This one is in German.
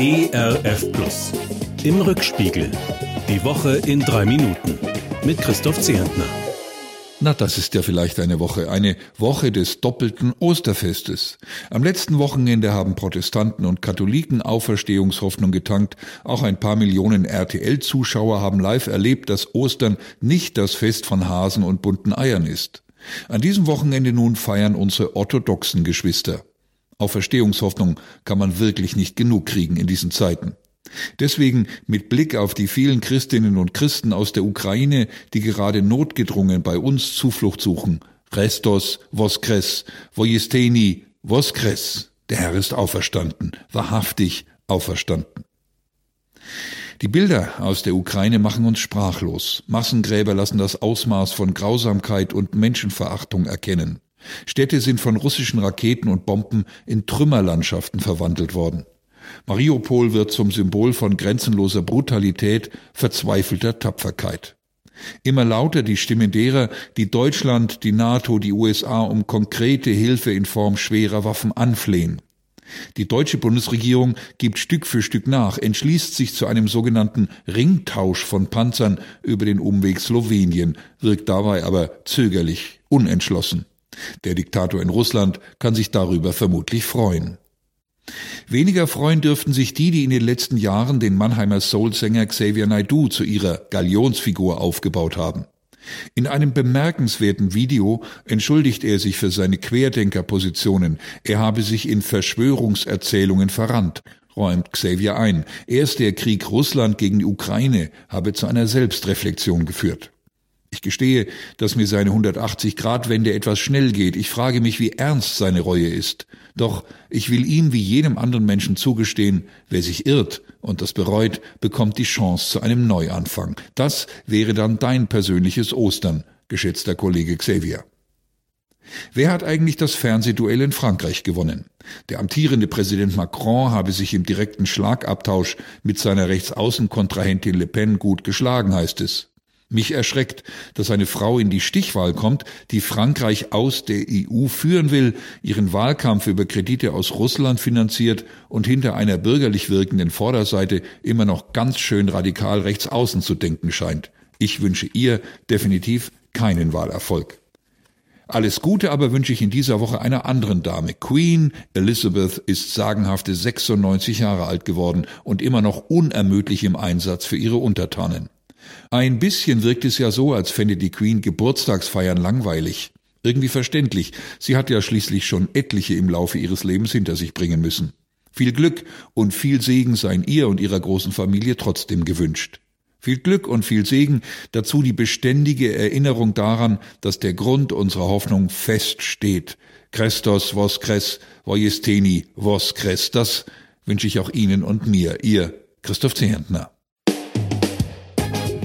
ERF Plus. Im Rückspiegel. Die Woche in drei Minuten. Mit Christoph Zehentner. Na, das ist ja vielleicht eine Woche, eine Woche des doppelten Osterfestes. Am letzten Wochenende haben Protestanten und Katholiken Auferstehungshoffnung getankt. Auch ein paar Millionen RTL-Zuschauer haben live erlebt, dass Ostern nicht das Fest von Hasen und bunten Eiern ist. An diesem Wochenende nun feiern unsere orthodoxen Geschwister. Auferstehungshoffnung kann man wirklich nicht genug kriegen in diesen Zeiten. Deswegen mit Blick auf die vielen Christinnen und Christen aus der Ukraine, die gerade notgedrungen bei uns Zuflucht suchen. Restos, Voskres, Vojesteni, Voskres. Der Herr ist auferstanden, wahrhaftig auferstanden. Die Bilder aus der Ukraine machen uns sprachlos. Massengräber lassen das Ausmaß von Grausamkeit und Menschenverachtung erkennen. Städte sind von russischen Raketen und Bomben in Trümmerlandschaften verwandelt worden. Mariupol wird zum Symbol von grenzenloser Brutalität, verzweifelter Tapferkeit. Immer lauter die Stimmen derer, die Deutschland, die NATO, die USA um konkrete Hilfe in Form schwerer Waffen anflehen. Die deutsche Bundesregierung gibt Stück für Stück nach, entschließt sich zu einem sogenannten Ringtausch von Panzern über den Umweg Slowenien, wirkt dabei aber zögerlich, unentschlossen. Der Diktator in Russland kann sich darüber vermutlich freuen. Weniger freuen dürften sich die, die in den letzten Jahren den Mannheimer Soul-Sänger Xavier Naidoo zu ihrer Galionsfigur aufgebaut haben. In einem bemerkenswerten Video entschuldigt er sich für seine Querdenkerpositionen. Er habe sich in Verschwörungserzählungen verrannt, räumt Xavier ein. Erst der Krieg Russland gegen die Ukraine habe zu einer Selbstreflexion geführt. Ich gestehe, dass mir seine 180-Grad-Wende etwas schnell geht. Ich frage mich, wie ernst seine Reue ist. Doch ich will ihm wie jedem anderen Menschen zugestehen, wer sich irrt und das bereut, bekommt die Chance zu einem Neuanfang. Das wäre dann dein persönliches Ostern, geschätzter Kollege Xavier. Wer hat eigentlich das Fernsehduell in Frankreich gewonnen? Der amtierende Präsident Macron habe sich im direkten Schlagabtausch mit seiner Rechtsaußenkontrahentin Le Pen gut geschlagen, heißt es. Mich erschreckt, dass eine Frau in die Stichwahl kommt, die Frankreich aus der EU führen will, ihren Wahlkampf über Kredite aus Russland finanziert und hinter einer bürgerlich wirkenden Vorderseite immer noch ganz schön radikal rechts außen zu denken scheint. Ich wünsche ihr definitiv keinen Wahlerfolg. Alles Gute aber wünsche ich in dieser Woche einer anderen Dame. Queen Elizabeth ist sagenhafte 96 Jahre alt geworden und immer noch unermüdlich im Einsatz für ihre Untertanen. Ein bisschen wirkt es ja so, als fände die Queen Geburtstagsfeiern langweilig. Irgendwie verständlich. Sie hat ja schließlich schon etliche im Laufe ihres Lebens hinter sich bringen müssen. Viel Glück und viel Segen seien ihr und ihrer großen Familie trotzdem gewünscht. Viel Glück und viel Segen, dazu die beständige Erinnerung daran, dass der Grund unserer Hoffnung fest steht. Christos voskres, vojesteni voskres, das wünsche ich auch Ihnen und mir, Ihr Christoph Zehentner.